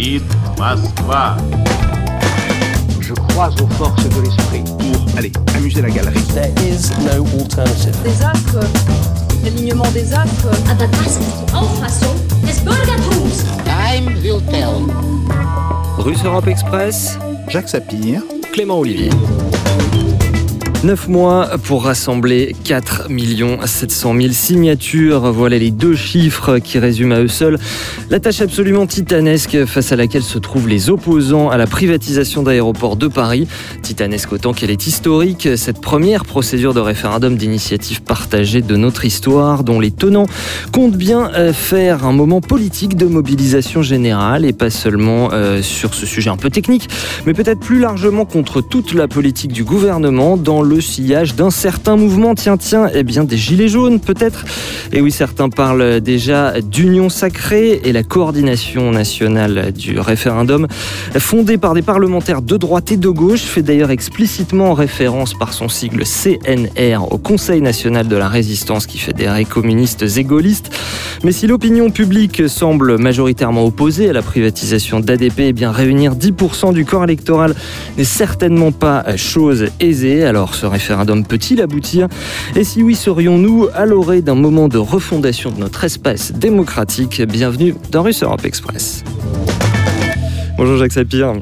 говорит Москва. Je crois aux forces de l'esprit. Pour, allez, amuser la galerie. There is no alternative. Des actes, l'alignement des actes. Aber das ist die Auffassung des Bürgertums. Time will tell. Russe Europe Express, Jacques Sapir. Clément Olivier. 9 mois pour rassembler 4 700 000 signatures. Voilà les deux chiffres qui résument à eux seuls la tâche absolument titanesque face à laquelle se trouvent les opposants à la privatisation d'aéroports de Paris. Titanesque autant qu'elle est historique, cette première procédure de référendum d'initiative partagée de notre histoire, dont les tenants comptent bien euh, faire un moment politique de mobilisation générale et pas seulement euh, sur ce sujet un peu technique, mais peut-être plus largement contre toute la politique du gouvernement dans le le sillage d'un certain mouvement. Tiens, tiens, eh bien des gilets jaunes peut-être. Et oui, certains parlent déjà d'union sacrée et la coordination nationale du référendum, fondée par des parlementaires de droite et de gauche, fait d'ailleurs explicitement référence par son sigle CNR au Conseil national de la résistance qui fédérait communistes et gaullistes. Mais si l'opinion publique semble majoritairement opposée à la privatisation d'ADP, eh bien réunir 10% du corps électoral n'est certainement pas chose aisée. Alors ce référendum peut-il aboutir Et si oui, serions-nous à l'orée d'un moment de refondation de notre espace démocratique Bienvenue dans Russe Europe Express. Bonjour Jacques Sapir.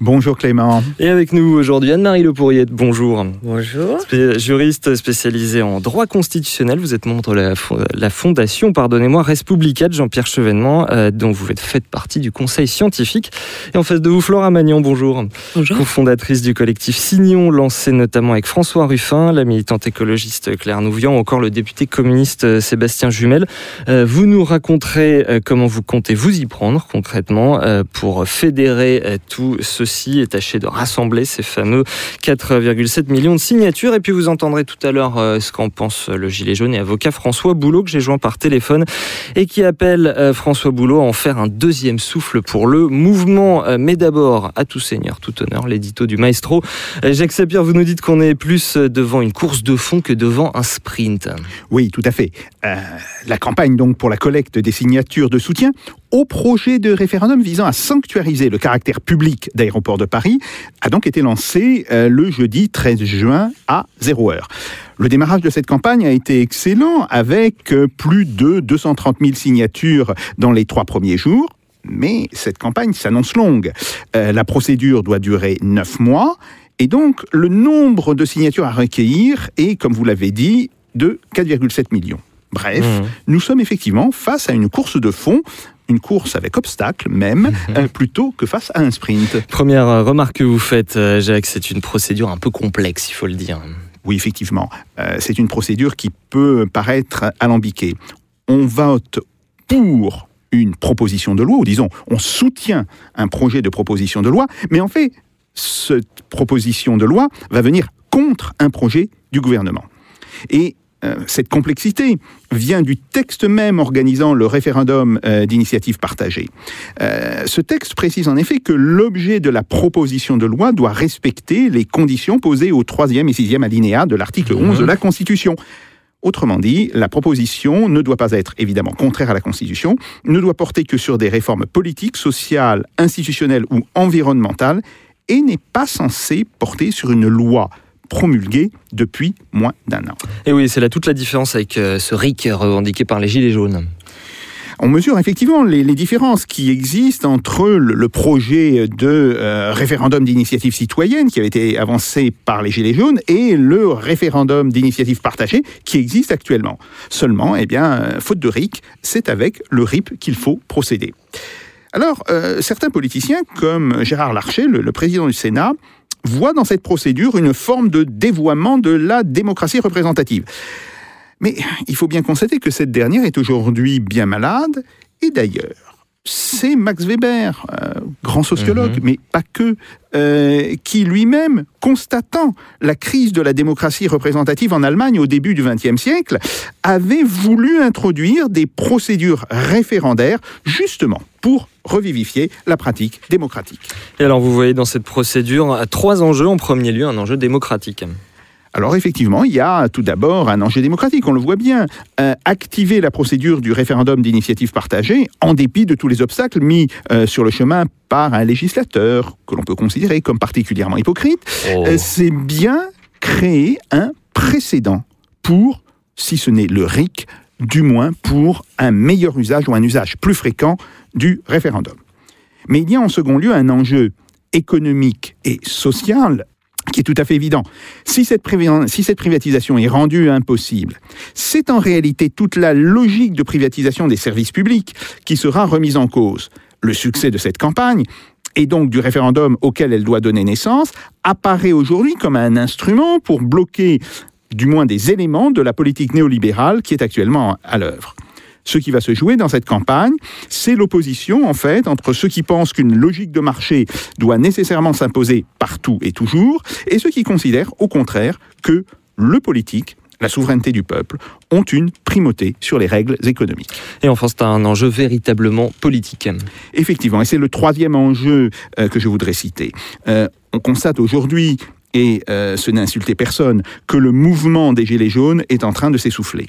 Bonjour Clément. Et avec nous aujourd'hui Anne-Marie Le Pourriette, bonjour. Bonjour. juriste spécialisée en droit constitutionnel, vous êtes membre de la, fondation, pardonnez-moi, Respublica de Jean-Pierre Chevènement, euh, dont vous faites partie du conseil scientifique. Et en face de vous, Flora Magnan, bonjour. Bonjour. Fondatrice du collectif Signon, lancé notamment avec François Ruffin, la militante écologiste Claire Nouvian, ou encore le député communiste euh, Sébastien Jumel. Euh, vous nous raconterez comment vous comptez vous y prendre concrètement pour fédérer euh, tout ceci et tâcher de rassembler ces fameux 4,7 millions de signatures. Et puis vous entendrez tout à l'heure euh, ce qu'en pense le Gilet jaune et avocat François Boulot que j'ai joint par téléphone et qui appelle euh, François Boulot à en faire un deuxième souffle pour le mouvement. Mais d'abord, à tout seigneur, tout honneur, l'édito du maestro. Jacques Sapir, vous nous dites qu'on est plus devant une course de fond que devant un sprint. Oui, tout à fait. la campagne donc pour la collecte des signatures de soutien au projet de référendum visant à sanctuariser le caractère public d'Aéroport de Paris a donc été lancé euh, le jeudi 13 juin à 0 heure. Le démarrage de cette campagne a été excellent avec euh, plus de 230 000 signatures dans les trois premiers jours. Mais cette campagne s'annonce longue. Euh, la procédure doit durer neuf mois et donc le nombre de signatures à recueillir est, comme vous l'avez dit, de 4,7 millions. Bref, mmh. nous sommes effectivement face à une course de fond une course avec obstacle même, euh, plutôt que face à un sprint. Première euh, remarque que vous faites, euh, Jacques, c'est une procédure un peu complexe, il faut le dire. Oui, effectivement. c'est une procédure qui peut paraître alambiquée. On vote pour une proposition de loi, ou disons, on soutient un projet de proposition de loi, mais en fait, cette proposition de loi va venir contre un projet du gouvernement. Et cette complexité vient du texte même organisant le référendum euh, d'initiative partagée. Euh, ce texte précise en effet que l'objet de la proposition de loi doit respecter les conditions posées au troisième et sixième alinéa de l'article 11 de la Constitution. Autrement dit, la proposition ne doit pas être évidemment contraire à la Constitution, ne doit porter que sur des réformes politiques, sociales, institutionnelles ou environnementales, et n'est pas censée porter sur une loi promulgué depuis moins d'un an. Et oui, c'est là toute la différence avec euh, ce RIC revendiqué par les Gilets jaunes. On mesure effectivement les, différences qui existent entre le, projet de euh, référendum d'initiative citoyenne qui avait été avancé par les Gilets jaunes et le référendum d'initiative partagée qui existe actuellement. Seulement, eh bien, euh, faute de RIC, c'est avec le RIP qu'il faut procéder. Alors, certains politiciens, comme Gérard Larcher, le président du Sénat, voit dans cette procédure une forme de dévoiement de la démocratie représentative. Mais il faut bien constater que cette dernière est aujourd'hui bien malade, et d'ailleurs, c'est Max Weber, euh, grand sociologue, mhm. mais pas que, euh, qui lui-même, constatant la crise de la démocratie représentative en Allemagne au début du XXe siècle, avait voulu introduire des procédures référendaires justement pour revivifier la pratique démocratique. Et alors vous voyez dans cette procédure trois enjeux. En premier lieu, un enjeu démocratique. Alors effectivement, il y a tout d'abord un enjeu démocratique, on le voit bien. Euh, activer la procédure du référendum d'initiative partagée en dépit de tous les obstacles mis euh, sur le chemin par un législateur que l'on peut considérer comme particulièrement hypocrite, Oh. euh, c'est bien créer un précédent pour, si ce n'est le RIC, du moins pour un meilleur usage ou un usage plus fréquent du référendum. Mais il y a en second lieu un enjeu économique et social qui est tout à fait évident. Si cette, privatisation est rendue impossible, c'est en réalité toute la logique de privatisation des services publics qui sera remise en cause. Le succès de cette campagne et donc du référendum auquel elle doit donner naissance apparaît aujourd'hui comme un instrument pour bloquer du moins des éléments de la politique néolibérale qui est actuellement à l'œuvre. Ce qui va se jouer dans cette campagne, c'est l'opposition, en fait, entre ceux qui pensent qu'une logique de marché doit nécessairement s'imposer partout et toujours, et ceux qui considèrent, au contraire, que le politique, la souveraineté du peuple, ont une primauté sur les règles économiques. Et enfin, c'est un enjeu véritablement politique. Effectivement, et c'est le troisième enjeu euh, que je voudrais citer. Euh, on constate aujourd'hui, et euh, ce n'est insulter personne, que le mouvement des Gilets jaunes est en train de s'essouffler.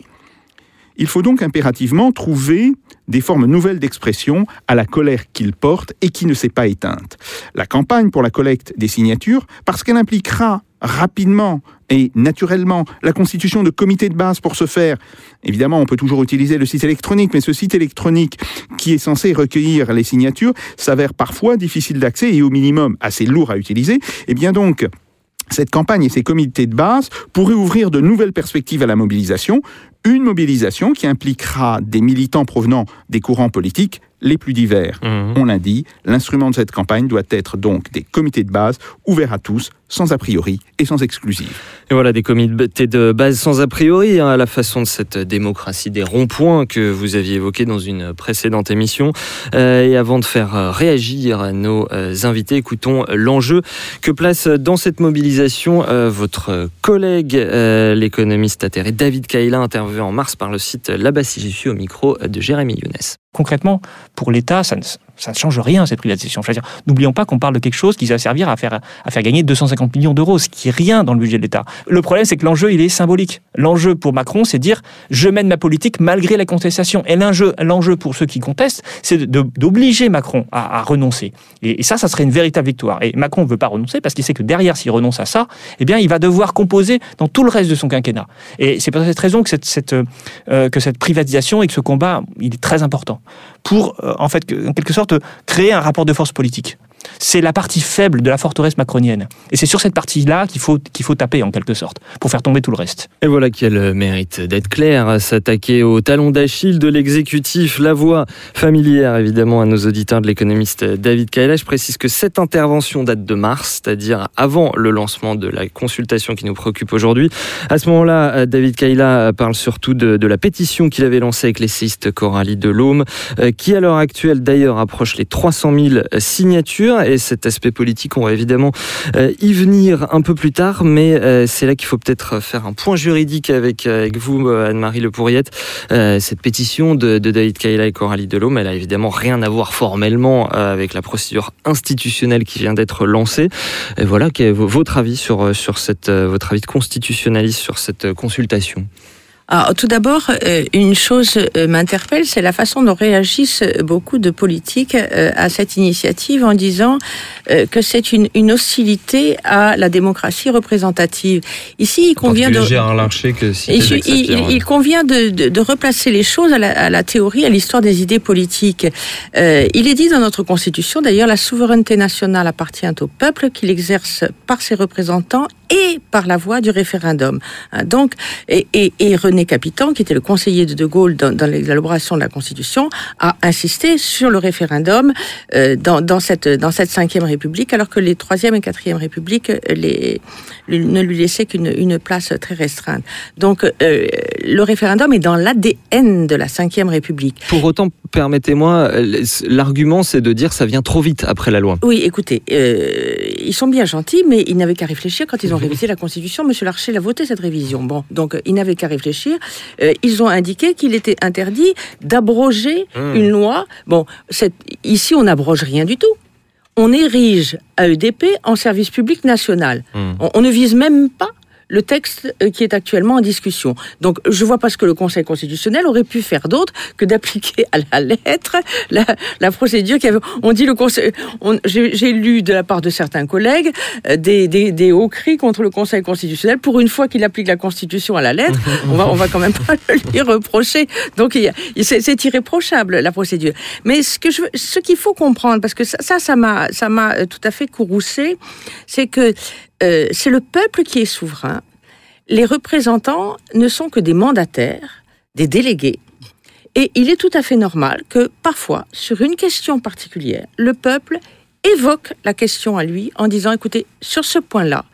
Il faut donc impérativement trouver des formes nouvelles d'expression à la colère qu'il porte et qui ne s'est pas éteinte. La campagne pour la collecte des signatures, parce qu'elle impliquera rapidement et naturellement la constitution de comités de base pour ce faire. Évidemment, on peut toujours utiliser le site électronique, mais ce site électronique qui est censé recueillir les signatures s'avère parfois difficile d'accès et au minimum assez lourd à utiliser. Et bien donc, cette campagne et ces comités de base pourraient ouvrir de nouvelles perspectives à la mobilisation, une mobilisation qui impliquera des militants provenant des courants politiques les plus divers. On l'a dit, l'instrument de cette campagne doit être donc des comités de base ouverts à tous, sans a priori et sans exclusive. Et voilà, des comités de base sans a priori, hein, à la façon de cette démocratie des ronds-points que vous aviez évoqué dans une précédente émission. Euh, et avant de faire euh, réagir nos euh, invités, écoutons l'enjeu que place dans cette mobilisation euh, votre collègue, euh, l'économiste atterré David Kaila, interviewé en mars par le site Labassi. J'y suis au micro de Jérémy Younes. concrètement, pour l'État, ça ne, ça ne change rien, cette privatisation. N'oublions pas qu'on parle de quelque chose qui va servir à faire, à faire gagner 250 millions d'euros, ce qui est rien dans le budget de l'État. Le problème, c'est que l'enjeu, il est symbolique. L'enjeu pour Macron, c'est dire je mène ma politique malgré la contestation. Et l'enjeu, pour ceux qui contestent, c'est d'obliger Macron à, renoncer. Et, ça, ça serait une véritable victoire. Et Macron ne veut pas renoncer parce qu'il sait que derrière, s'il renonce à ça, eh bien, il va devoir composer dans tout le reste de son quinquennat. Et c'est pour cette raison que cette, euh, que cette privatisation et que ce combat, il est très important pour, euh, en fait, en quelque sorte, créer un rapport de force politique. C'est la partie faible de la forteresse macronienne. Et c'est sur cette partie-là qu'il faut, faut taper, en quelque sorte, pour faire tomber tout le reste. Et voilà qui a le mérite d'être clair, s'attaquer au talon d'Achille de l'exécutif, la voix familière évidemment à nos auditeurs de l'économiste David Kaila. Je précise que cette intervention date de mars, c'est-à-dire avant le lancement de la consultation qui nous préoccupe aujourd'hui. À ce moment-là, David Kaila parle surtout de, de la pétition qu'il avait lancée avec l'essayiste Coralie Delhomme, euh, qui à l'heure actuelle d'ailleurs approche les 300 000 signatures. Et cet aspect politique, on va évidemment euh, y venir un peu plus tard, mais euh, c'est là qu'il faut peut-être faire un point juridique avec, euh, vous, Anne-Marie Le Pourriette. Cette pétition de, David Kaila et Coralie Delhomme, elle a évidemment rien à voir formellement avec la procédure institutionnelle qui vient d'être lancée. Et voilà, quel est vo- votre avis sur, cette, votre avis de constitutionnaliste sur cette consultation? Alors, tout d'abord, euh, une chose euh, m'interpelle, c'est la façon dont réagissent beaucoup de politiques euh, à cette initiative en disant que c'est une, une hostilité à la démocratie représentative. Ici, il convient de... Gérard Larcher que Il, il- il- il convient de, de- de replacer les choses à la, à la théorie, à l'histoire des idées politiques. Euh, il est dit dans notre Constitution, d'ailleurs, la souveraineté nationale appartient au peuple qu'il exerce par ses représentants et par la voie du référendum. Hein, Donc, et, René Capitan, qui était le conseiller de De Gaulle dans, l'élaboration de la Constitution, a insisté sur le référendum euh, dans, cette dans cinquième République, alors que les troisième et quatrième Républiques euh, ne lui laissaient qu'une une place très restreinte. Donc, euh, le référendum est dans l'ADN de la cinquième République. Pour autant, permettez-moi, euh, l'argument c'est de dire ça vient trop vite après la loi. Oui, écoutez, euh, ils sont bien gentils, mais ils n'avaient qu'à réfléchir quand ils ont révisé la Constitution. Monsieur Larcher l'a voté cette révision. Bon, donc euh, ils n'avaient qu'à réfléchir. Euh, ils ont indiqué qu'il était interdit d'abroger une loi. Bon, cette- ici on n'abroge rien du tout. On érige AEDP en service public national. On, on ne vise même pas le texte euh, qui est actuellement en discussion. Donc, je vois pas ce que le Conseil constitutionnel aurait pu faire d'autre que d'appliquer à la lettre la, la procédure qui avait. On dit le Conseil. on- J'ai lu de la part de certains collègues euh, des, des, des hauts cris contre le Conseil constitutionnel. Pour une fois qu'il applique la Constitution à la lettre, on va, on va quand même pas lui reprocher. Donc, c'est irréprochable la procédure. Mais ce que je, veux- ce qu'il faut comprendre, parce que ça, ça, m'a, ça m'a tout à fait courroucé, c'est que euh, c'est le peuple qui est souverain. Les représentants ne sont que des mandataires, des délégués. Et il est tout à fait normal que parfois, sur une question particulière, le peuple évoque la question à lui en disant, écoutez, sur ce point-là,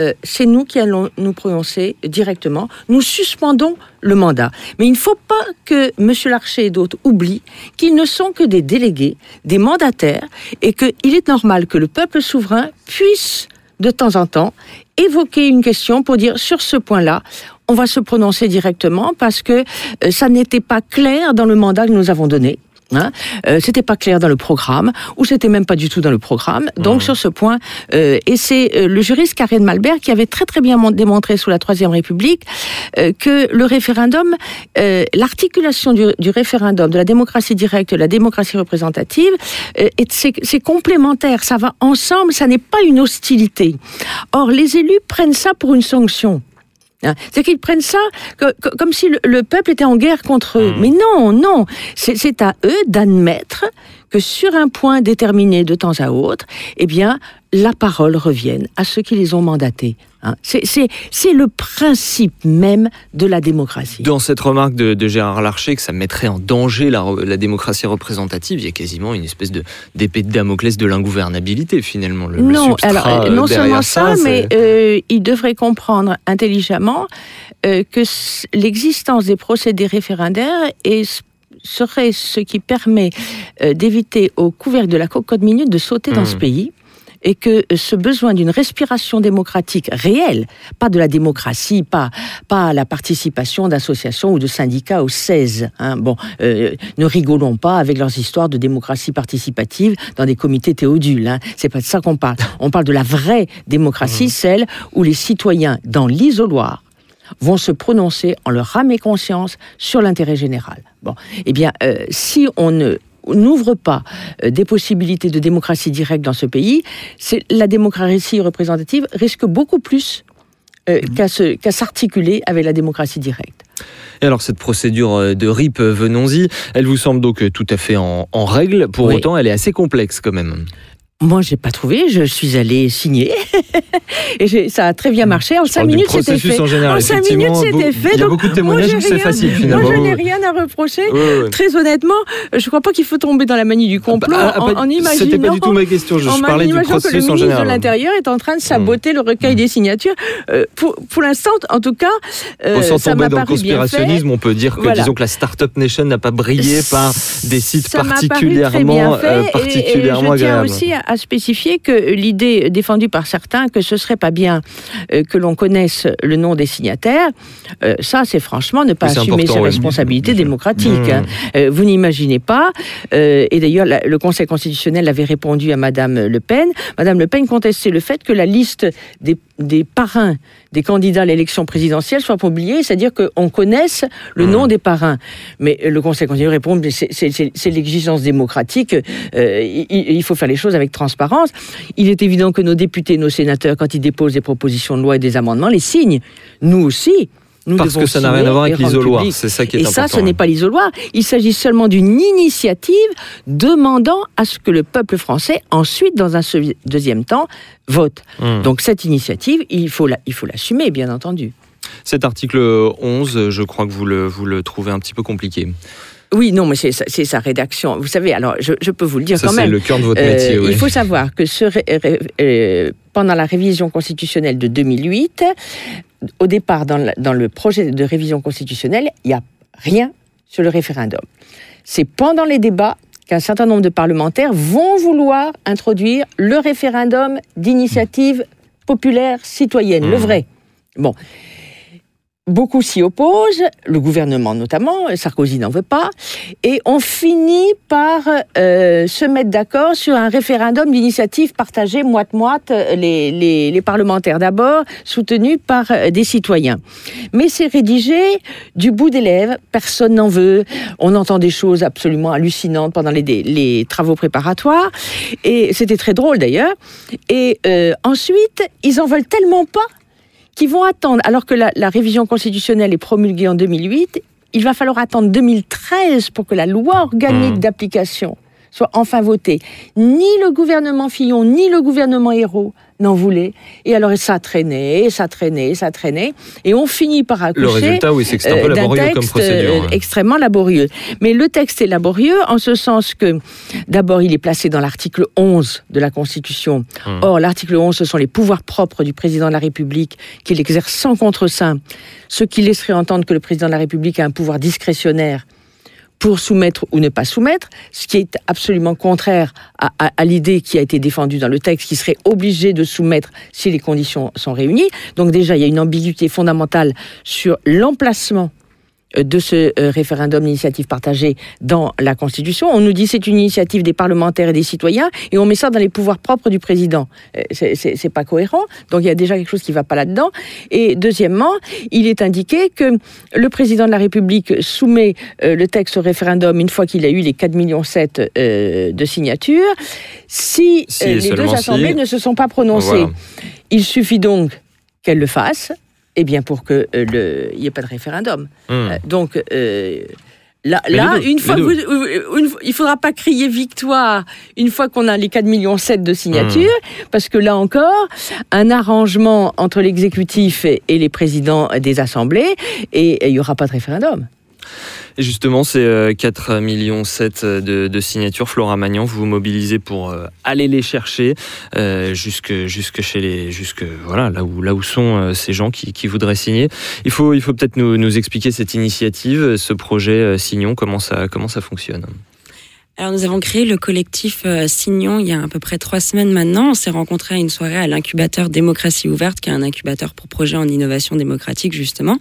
euh, c'est nous qui allons nous prononcer directement. Nous suspendons le mandat. Mais il ne faut pas que M. Larcher et d'autres oublient qu'ils ne sont que des délégués, des mandataires, et qu'il est normal que le peuple souverain puisse, de temps en temps, évoquer une question pour dire sur ce point-là, on va se prononcer directement parce que euh, ça n'était pas clair dans le mandat que nous avons donné. Hein euh, c'était pas clair dans le programme ou c'était même pas du tout dans le programme. Donc sur ce point, euh, et c'est euh, le juriste Karen Malbert qui avait très très bien mon- démontré sous la Troisième République euh, que le référendum, l'articulation du, du référendum, de la démocratie directe, de la démocratie représentative, est- c'est c'est complémentaire, ça va ensemble, ça n'est pas une hostilité. Or les élus prennent ça pour une sanction. Hein, C'est qu'ils prennent ça co- co- comme si le, le peuple était en guerre contre eux. Mais non, non. C'est à eux d'admettre que sur un point déterminé de temps à autre, eh bien, la parole revienne à ceux qui les ont mandatés. hein. C'est- le principe même de la démocratie. Dans cette remarque de, de Gérard Larcher que ça mettrait en danger la, la démocratie représentative, il y a quasiment une espèce de d'épée de Damoclès de l'ingouvernabilité finalement. Le, non, alors, euh, non seulement ça, c'est- mais euh, il devrait comprendre intelligemment euh, que l'existence des procédés référendaires est serait ce qui permet euh, d'éviter au couvercle de la cocotte minute de sauter dans ce pays et que euh, ce besoin d'une respiration démocratique réelle, pas de la démocratie, pas, pas la participation d'associations ou de syndicats au 16. Hein, bon, euh, ne rigolons pas avec leurs histoires de démocratie participative dans des comités théodules. Hein. C'est pas de ça qu'on parle. On parle de la vraie démocratie, celle où les citoyens, dans l'isoloir, vont se prononcer en leur âme et conscience sur l'intérêt général. Bon, eh bien, euh, si on ne n'ouvre pas euh, des possibilités de démocratie directe dans ce pays, c'est la démocratie représentative risque beaucoup plus euh, qu'à se- qu'à s'articuler avec la démocratie directe. Et alors cette procédure de RIP, venons-y, elle vous semble donc tout à fait en, en règle. Pour Oui. autant, elle est assez complexe quand même. Moi, j'ai pas trouvé. Je suis allée signer et ça a très bien marché. En Je cinq minutes, c'était processus fait. en général. cinq minutes, c'était fait. Il y a Donc, beaucoup de moi, témoignages c'est facile Moi, finalement. je n'ai rien à reprocher. Très honnêtement, je crois pas qu'il faut tomber dans la manie du complot Ah, ah, en, pas- en imaginant. C'était pas du tout ma question, je, en je parlais du imaginant que le processus en ministre de général. l'Intérieur est en train de saboter le recueil des signatures. Euh, pour pour l'instant, en tout cas, euh, sans ça tomber dans le paru bien fait. conspirationnisme, on peut dire que Voilà. disons que la Startup Nation n'a pas brillé par des sites particulièrement, euh, particulièrement je tiens agréables. À, spécifier que l'idée défendue par certains que ce serait pas bien euh, que l'on connaisse le nom des signataires, euh, ça c'est franchement ne pas assumer ses ouais. responsabilités démocratiques. Mmh. hein. Euh, vous n'imaginez pas, et d'ailleurs le Conseil constitutionnel avait répondu à Madame Le Pen. Madame Le Pen contestait le fait que la liste des, des parrains des candidats à l'élection présidentielle soit publiée, c'est-à-dire qu'on connaisse le Mmh. nom des parrains. Mais le Conseil constitutionnel répond, mais c'est- c'est c'est- c'est l'exigence démocratique, euh, il, il faut faire les choses avec transparence. Il est évident que nos députés, nos sénateurs, quand ils déposent des propositions de loi et des amendements, les signent. Nous aussi. Nous Parce que ça n'a rien à voir et avec l'isoloir, c'est ça qui est Et important. ça, ce n'est pas l'isoloir. Il s'agit seulement d'une initiative demandant à ce que le peuple français, ensuite, dans un deuxième temps, vote. Mmh. Donc cette initiative, il faut la- il faut l'assumer, bien entendu. Cet article 11, je crois que vous le, vous le trouvez un petit peu compliqué. Oui, non, mais c'est sa- c'est rédaction. Vous savez, alors je, je peux vous le dire Ça, quand c'est même. le cœur de votre Euh, métier. oui. Il faut savoir que ce euh, pendant la révision constitutionnelle de 2008, au départ, dans, la- dans le projet de révision constitutionnelle, il n'y a rien sur le référendum. C'est pendant les débats qu'un certain nombre de parlementaires vont vouloir introduire le référendum d'initiative populaire citoyenne, le Mmh. vrai. Bon. Beaucoup s'y opposent, le gouvernement notamment, Sarkozy n'en veut pas, et on finit par euh, se mettre d'accord sur un référendum d'initiative partagée moite-moite, les, les, les parlementaires d'abord, soutenus par euh, des citoyens. Mais c'est rédigé du bout des lèvres, personne n'en veut, on entend des choses absolument hallucinantes pendant les, les travaux préparatoires, et c'était très drôle d'ailleurs, et euh, ensuite, ils en veulent tellement pas qui vont attendre, alors que la, la, révision constitutionnelle est promulguée en 2008, il va falloir attendre 2013 pour que la loi organique mmh. d'application soit enfin votée. Ni le gouvernement Fillon, ni le gouvernement Hérault n'en voulait. Et alors ça traînait, ça traînait, ça traînait. Et on finit par accoucher Le résultat, oui, c'est un peu euh, laborieux comme texte procédure. euh, ouais. extrêmement laborieux. Mais le texte est laborieux en ce sens que, d'abord, il est placé dans l'article 11 de la Constitution. Hum. Or, l'article 11, ce sont les pouvoirs propres du président de la République qu'il exerce sans contre-saint, ce qui laisserait entendre que le président de la République a un pouvoir discrétionnaire pour soumettre ou ne pas soumettre, ce qui est absolument contraire à, l'idée qui a été défendue dans le texte, qui serait obligé de soumettre si les conditions sont réunies. Donc déjà, il y a une ambiguïté fondamentale sur l'emplacement de ce euh, référendum d'initiative partagée dans la Constitution. On nous dit c'est une initiative des parlementaires et des citoyens et on met ça dans les pouvoirs propres du président. Euh, c'est- pas cohérent. Donc il y a déjà quelque chose qui va pas là-dedans. Et deuxièmement, il est indiqué que le président de la République soumet euh, le texte au référendum une fois qu'il a eu les 4,7 millions de signatures. Si, les deux si. assemblées ne se sont pas prononcées, Voilà. il suffit donc qu'elles le fassent, eh bien pour que euh, le- il n'y ait pas de référendum. Hum. Euh, donc euh, là, là deux, une fois, vous- une il faudra pas crier victoire une fois qu'on a les 4 millions 7 de signatures, Hmm. parce que là encore, un arrangement entre l'exécutif et, et les présidents des assemblées, et il y aura pas de référendum. Et justement, c'est euh, 4 millions 7 de, de signatures. Flora Magnan, vous vous mobilisez pour euh, aller les chercher euh, jusque, jusque chez les, jusque voilà là où là où sont euh, ces gens qui, voudraient signer. Il faut il faut peut-être nous, expliquer cette initiative, ce projet euh, Signon, comment ça comment ça fonctionne? Alors nous avons créé le collectif euh, Signon il y a à peu près trois semaines maintenant. On s'est rencontrés à une soirée à l'incubateur Démocratie ouverte, qui est un incubateur pour projets en innovation démocratique justement.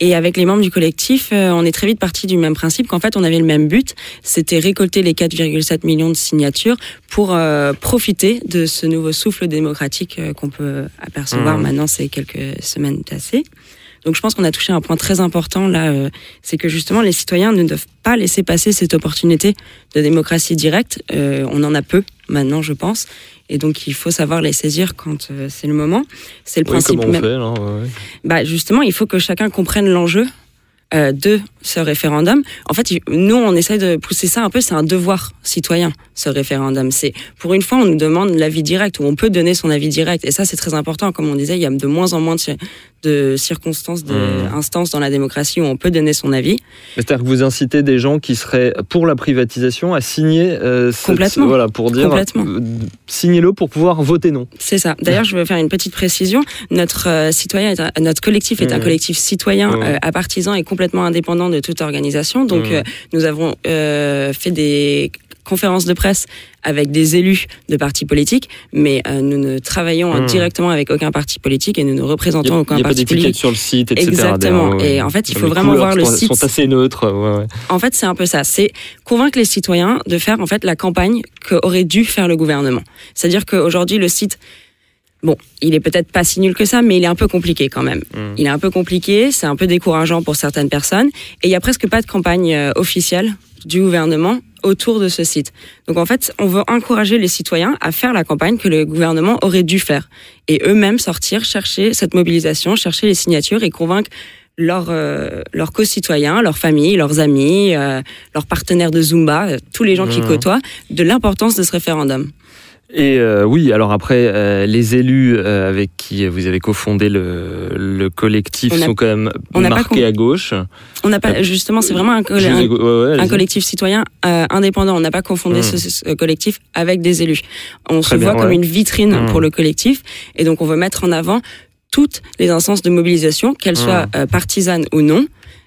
Et avec les membres du collectif, euh, on est très vite parti du même principe qu'en fait on avait le même but, c'était récolter les 4,7 millions de signatures pour euh, profiter de ce nouveau souffle démocratique qu'on peut apercevoir Mmh. maintenant ces quelques semaines passées. Donc je pense qu'on a touché un point très important là, euh, c'est que justement les citoyens ne doivent pas laisser passer cette opportunité de démocratie directe. Euh, on en a peu maintenant, je pense, et donc il faut savoir les saisir quand euh, c'est le moment. C'est le Oui, principe comment on même. fait ouais. Bah justement, il faut que chacun comprenne l'enjeu euh, de ce référendum. En fait, nous, on essaie de pousser ça un peu. C'est un devoir citoyen, ce référendum. C'est pour une fois, on nous demande l'avis direct ou on peut donner son avis direct. Et ça, c'est très important. Comme on disait, il y a de moins en moins de, ci- de circonstances, de Mmh. dans la démocratie où on peut donner son avis. C'est-à-dire que vous incitez des gens qui seraient pour la privatisation à signer euh, cette- Complètement. voilà pour dire Complètement. euh, signez-le pour pouvoir voter non. C'est ça. D'ailleurs, je veux faire une petite précision. Notre euh, citoyen, est un- notre collectif est un Mmh. collectif citoyen Mmh. euh, à partisans et complètement indépendant de toute organisation. Donc, Mmh. euh, nous avons euh, fait des conférences de presse avec des élus de partis politiques, mais euh, nous ne travaillons Mmh. directement avec aucun parti politique et nous ne n'y représentons a, aucun il y a pas parti d'étiquette politique. sur le site, etc. Exactement. Et en fait, il faut vraiment voir le sont, site. sont assez neutres. ouais, ouais. En fait, c'est un peu ça. C'est convaincre les citoyens de faire en fait la campagne qu'aurait dû faire le gouvernement. C'est-à-dire qu'aujourd'hui, le site, bon, il est peut-être pas si nul que ça, mais il est un peu compliqué quand même. Mm. Il est un peu compliqué, c'est un peu décourageant pour certaines personnes, et il y a presque pas de campagne euh, officielle du gouvernement autour de ce site. Donc en fait, on veut encourager les citoyens à faire la campagne que le gouvernement aurait dû faire et eux-mêmes sortir chercher cette mobilisation, chercher les signatures et convaincre leurs euh, leurs co-citoyens, leurs familles, leurs amis, euh, leurs partenaires de Zumba, euh, tous les gens qui Mhm. côtoient, de l'importance de ce référendum. Et euh, oui, alors après, euh, les élus euh, avec qui vous avez cofondé le, le collectif a- sont quand même pas marqués à gauche. On n'a pas justement, c'est vraiment un, coll- un- ouais, ouais, un allez-y. collectif citoyen euh, indépendant. On n'a pas confondé Mhm. ce, ce collectif avec des élus. On Très se bien, voit comme une vitrine Mhm. pour le collectif, et donc on veut mettre en avant toutes les instances de mobilisation, qu'elles Mhm. soient euh, partisanes ou non.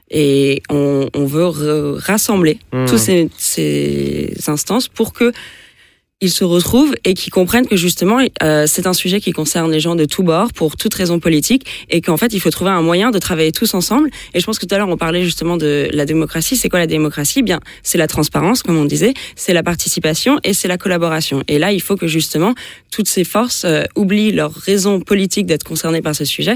Et on, on veut rassembler toutes ces, ces instances pour que ils se retrouvent et qui comprennent que justement euh, c'est un sujet qui concerne les gens de tous bords pour toute raison politique et qu'en fait il faut trouver un moyen de travailler tous ensemble. Et je pense que tout à l'heure on parlait justement de la démocratie. C'est quoi la démocratie? Bien c'est la transparence comme on disait c'est la participation et c'est la collaboration. Et là il faut que justement toutes ces forces euh, oublient leur raison politique d'être concernées par ce sujet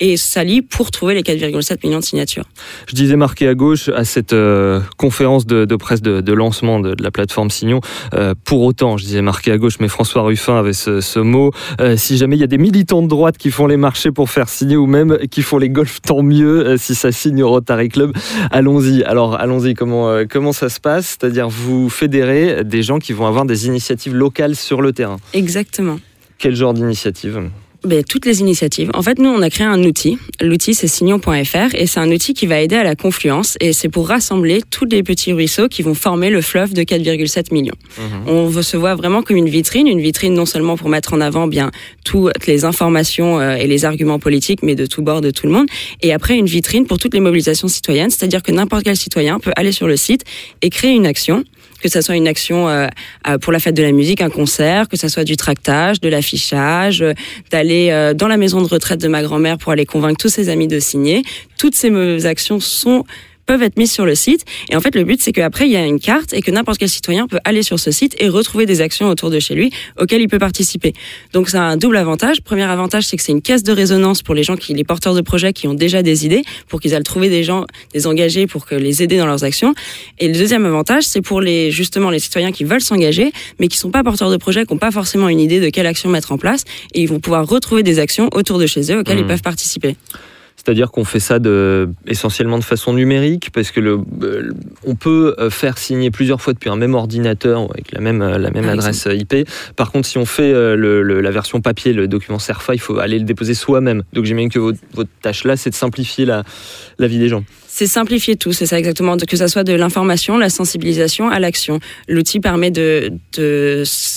et s'allient pour trouver les 4,7 millions de signatures. Je disais marqué à gauche à cette euh, conférence de, de presse de, de lancement de, de, la plateforme Signon. Euh, pour autant, je disais marqué à gauche, mais François Ruffin avait ce, ce mot. Euh, si jamais il y a des militants de droite qui font les marchés pour faire signer ou même qui font les golfs, tant mieux. Si ça signe au Rotary Club, allons-y. Alors allons-y. Comment comment ça se passe? C'est-à-dire vous fédérez des gens qui vont avoir des initiatives locales sur le terrain. Exactement. Quel genre d'initiative? Ben, toutes les initiatives. En fait, nous, on a créé un outil. L'outil, c'est signon.fr et c'est un outil qui va aider à la confluence et c'est pour rassembler tous les petits ruisseaux qui vont former le fleuve de 4,7 millions. Mmh. On se voit vraiment comme une vitrine, une vitrine non seulement pour mettre en avant bien toutes les informations euh, et les arguments politiques, mais de tout bord, de tout le monde. Et après, une vitrine pour toutes les mobilisations citoyennes, c'est-à-dire que n'importe quel citoyen peut aller sur le site et créer une action que ça soit une action euh, pour la fête de la musique, un concert, que ça soit du tractage, de l'affichage, euh, d'aller euh, dans la maison de retraite de ma grand-mère pour aller convaincre tous ses amis de signer. Toutes ces actions sont peuvent être mises sur le site. Et en fait, le but, c'est qu'après, il y a une carte et que n'importe quel citoyen peut aller sur ce site et retrouver des actions autour de chez lui auxquelles il peut participer. Donc, ça a un double avantage. Premier avantage, c'est que c'est une caisse de résonance pour les gens qui, les porteurs de projets qui ont déjà des idées, pour qu'ils aillent trouver des gens, des engagés pour que les aider dans leurs actions. Et le deuxième avantage, c'est pour les, justement, les citoyens qui veulent s'engager, mais qui sont pas porteurs de projets, qui n'ont pas forcément une idée de quelle action mettre en place. Et ils vont pouvoir retrouver des actions autour de chez eux auxquelles mmh. ils peuvent participer. C'est-à-dire qu'on fait ça de, essentiellement de façon numérique, parce que le, euh, on peut euh, faire signer plusieurs fois depuis un même ordinateur avec la même, la même ah, adresse IP. Par contre, si on fait le, le, la version papier, le document CERFA, il faut aller le déposer soi-même. Donc j'imagine que votre, votre tâche là, c'est de simplifier la, la vie des gens. C'est simplifier tout, c'est ça exactement, que ça soit de l'information, la sensibilisation à l'action. L'outil permet de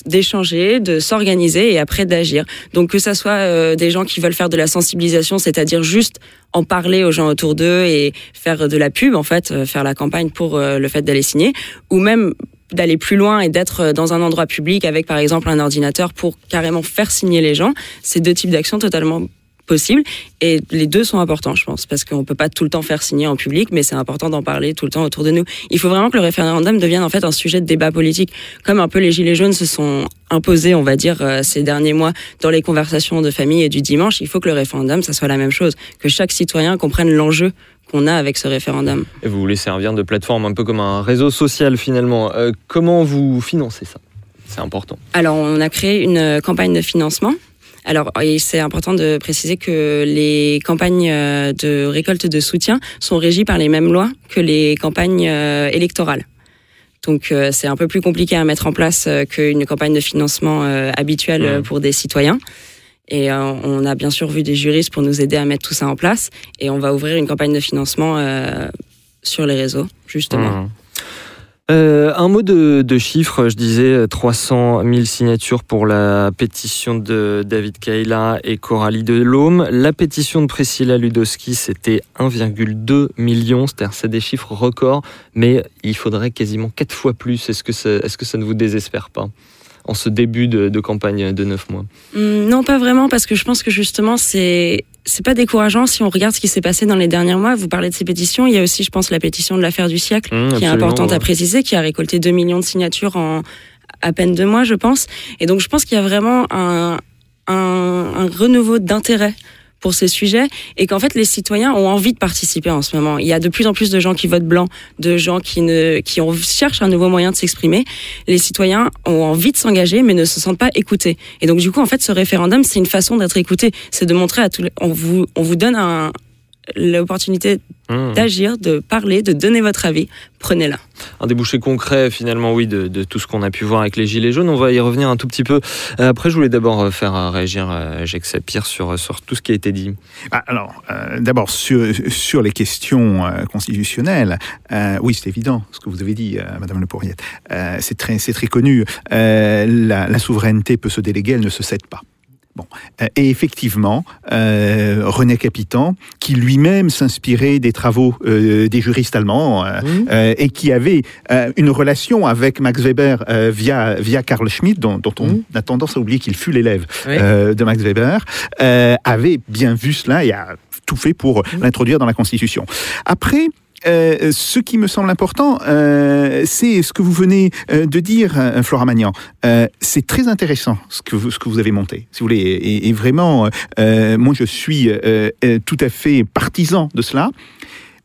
d'échanger, de, s'organiser et après d'agir. Donc que ça soit euh, des gens qui veulent faire de la sensibilisation, c'est-à-dire juste en parler aux gens autour d'eux et faire de la pub, en fait, euh, faire la campagne pour euh, le fait d'aller signer, ou même d'aller plus loin et d'être dans un endroit public avec par exemple un ordinateur pour carrément faire signer les gens. C'est deux types d'actions totalement possible. Et les deux sont importants, je pense, parce qu'on peut pas tout le temps faire signer en public, mais c'est important d'en parler tout le temps autour de nous. Il faut vraiment que le référendum devienne en fait un sujet de débat politique, comme un peu les gilets jaunes se sont imposés, on va dire, euh, ces derniers mois dans les conversations de famille et du dimanche. Il faut que le référendum, ça soit la même chose, que chaque citoyen comprenne l'enjeu qu'on a avec ce référendum. Et vous voulez servir de plateforme un peu comme un réseau social finalement. Euh, comment vous financez ça? C'est important. Alors, on a créé une campagne de financement alors, c'est important de préciser que les campagnes euh, de récolte de soutien sont régies par les mêmes lois que les campagnes euh, électorales. Donc, euh, c'est un peu plus compliqué à mettre en place qu'une campagne de financement habituelle mmh. pour des citoyens. Et on a bien sûr vu des juristes pour nous aider à mettre tout ça en place. Et on va ouvrir une campagne de financement sur les réseaux, justement. Mmh. Euh, un mot de, chiffres, je disais 300 000 signatures pour la pétition de David Kaila et Coralie Delhomme. La pétition de Priscilla Ludowski, c'était 1,2 million, c'est-à-dire c'est des chiffres records, mais il faudrait quasiment quatre fois plus. Est-ce que, ça ne vous désespère pas en ce début de, de campagne de neuf mois? Hum, Non, pas vraiment, parce que je pense que justement, c'est c'est pas décourageant si on regarde ce qui s'est passé dans les derniers mois. Vous parlez de ces pétitions. Il y a aussi, je pense, la pétition de l'affaire du siècle, mmh, qui est importante à préciser, qui a récolté 2 millions de signatures en à peine deux mois, je pense. Et donc, je pense qu'il y a vraiment un, un, un renouveau d'intérêt pour ces sujets et qu'en fait les citoyens ont envie de participer en ce moment. Il y a de plus en plus de gens qui votent blanc, de gens qui ne qui ont, cherchent un nouveau moyen de s'exprimer. Les citoyens ont envie de s'engager mais ne se sentent pas écoutés. Et donc du coup en fait ce référendum c'est une façon d'être écouté, c'est de montrer à tous on vous on vous donne un l'opportunité mmh. d'agir, de parler, de donner votre avis, prenez-la. Un débouché concret finalement, oui, de, de tout ce qu'on a pu voir avec les Gilets jaunes. On va y revenir un tout petit peu. Euh, après, je voulais d'abord euh, faire euh, réagir Jacques Sapir sur, sur tout ce qui a été dit. Ah, alors, euh, d'abord, sur, sur les questions euh, constitutionnelles, euh, oui, c'est évident ce que vous avez dit, Madame Le Pourriette. c'est très, très connu. La, la souveraineté peut se déléguer, elle ne se cède pas. Bon, euh, et effectivement, euh, René Capitan, qui lui-même s'inspirait des travaux euh, des juristes allemands euh, Mmh. euh, et qui avait une relation avec Max Weber via via Karl Schmitt, dont, dont on Mmh. a tendance à oublier qu'il fut l'élève Oui. de Max Weber, avait bien vu cela et a tout fait pour Mmh. l'introduire dans la Constitution. Après. Euh, ce qui me semble important, euh, c'est ce que vous venez euh, de dire, Flora Magnan. C'est très intéressant ce que vous, avez monté, si vous voulez. Et, vraiment, moi, je suis tout à fait partisan de cela.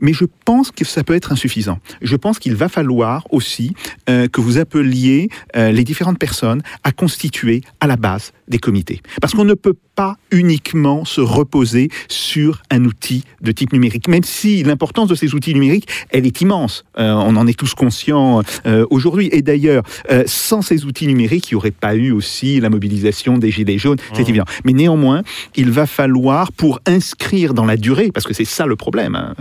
Mais je pense que ça peut être insuffisant. Je pense qu'il va falloir aussi que vous appeliez les différentes personnes à constituer à la base des comités. Parce qu'on ne peut pas uniquement se reposer sur un outil de type numérique, même si l'importance de ces outils numériques, elle est immense. Euh, on en est tous conscients euh, aujourd'hui. Et d'ailleurs, euh, sans ces outils numériques, il n'y aurait pas eu aussi la mobilisation des Gilets jaunes, c'est Mmh. évident. Mais néanmoins, il va falloir, pour inscrire dans la durée, parce que c'est ça le problème, hein,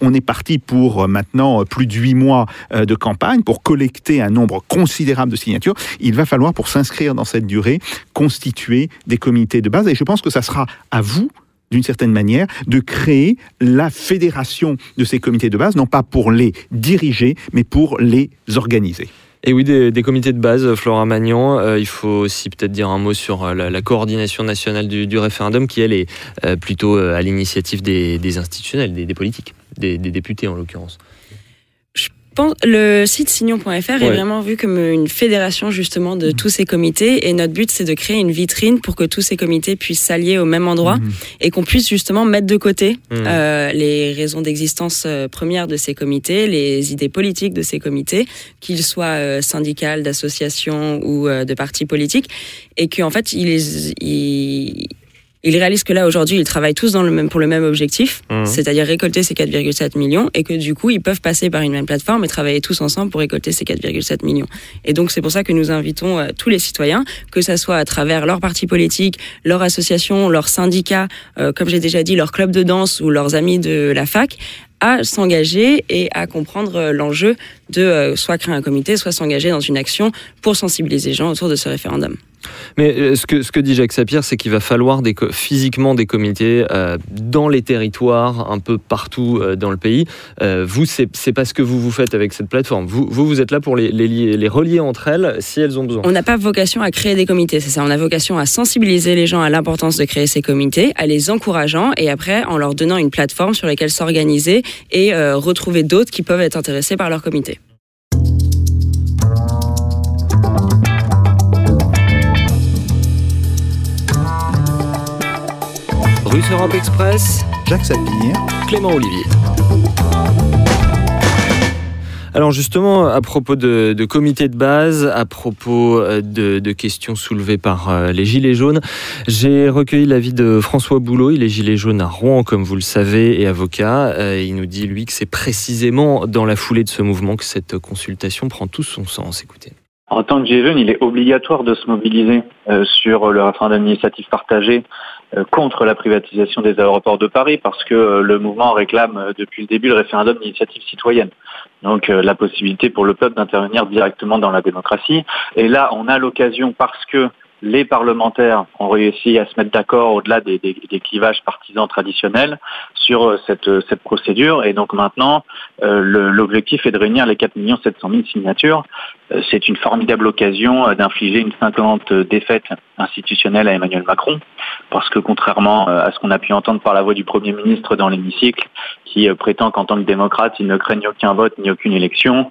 on est parti pour maintenant plus de huit mois de campagne, pour collecter un nombre considérable de signatures, il va falloir, pour s'inscrire dans cette durée, constituer des comités de base. Et je pense que ça sera à vous d'une certaine manière, de créer la fédération de ces comités de base, non pas pour les diriger, mais pour les organiser. Et oui, des, comités de base, Flora Magnan. Euh, il faut aussi peut-être dire un mot sur euh, la, coordination nationale du, du référendum, qui elle est euh, plutôt euh, à l'initiative des, institutionnels, des, politiques, des députés en l'occurrence. Pense- Le site signon.fr est vraiment vu comme une fédération justement de tous ces comités et notre but c'est de créer une vitrine pour que tous ces comités puissent s'allier au même endroit Mhm. et qu'on puisse justement mettre de côté Mhm. euh, les raisons d'existence euh, premières de ces comités, les idées politiques de ces comités, qu'ils soient euh, syndicales, d'associations ou de partis politiques, et qu'en fait ils, ils, ils réalisent que là aujourd'hui ils travaillent tous dans le même, pour le même objectif, Mhm. c'est-à-dire récolter ces 4,7 millions, et que du coup ils peuvent passer par une même plateforme et travailler tous ensemble pour récolter ces 4,7 millions. Et donc c'est pour ça que nous invitons euh, tous les citoyens, que ça soit à travers leur parti politique, leur association, leur syndicat, euh, comme j'ai déjà dit, leur club de danse ou leurs amis de la fac, à s'engager et à comprendre euh, l'enjeu de soit créer un comité, soit s'engager dans une action pour sensibiliser les gens autour de ce référendum. Mais euh, ce que, dit Jacques Sapir, c'est qu'il va falloir des physiquement des comités euh, dans les territoires, un peu partout euh, dans le pays. Vous, c'est c'est pas ce que vous vous faites avec cette plateforme. Vous, vous, êtes là pour les, les, lier- les relier entre elles si elles ont besoin. On n'a pas vocation à créer des comités, c'est ça. On a vocation à sensibiliser les gens à l'importance de créer ces comités, à les encourageant et après en leur donnant une plateforme sur laquelle s'organiser et retrouver d'autres qui peuvent être intéressés par leur comité. Russe Europe Express, Jacques Sapir. Clément Olivier. Alors justement, à propos de, de comité de base, à propos euh, de, de questions soulevées par euh, les Gilets jaunes, j'ai recueilli l'avis de François Boulot. Il est Gilet jaune à Rouen, comme vous le savez, et avocat. Euh, Il nous dit, lui, que c'est précisément dans la foulée de ce mouvement que cette consultation prend tout son sens. Écoutez. En tant que gilet jaune, il est obligatoire de se mobiliser sur le référendum initiative partagé contre la privatisation des aéroports de Paris parce que euh, le mouvement réclame euh, depuis le début le référendum d'initiative citoyenne. Donc euh, la possibilité pour le peuple d'intervenir directement dans la démocratie. Et là, on a l'occasion parce que les parlementaires ont réussi à se mettre d'accord au-delà des, clivages partisans traditionnels sur euh, cette, euh, cette procédure. Et donc maintenant, euh, l'objectif est de réunir les 4 700 000 signatures. C'est une formidable occasion d'infliger une cinquante défaite institutionnelle à Emmanuel Macron, parce que contrairement à ce qu'on a pu entendre par la voix du Premier ministre dans l'hémicycle, qui prétend qu'en tant que démocrate, il ne craigne aucun vote ni aucune élection,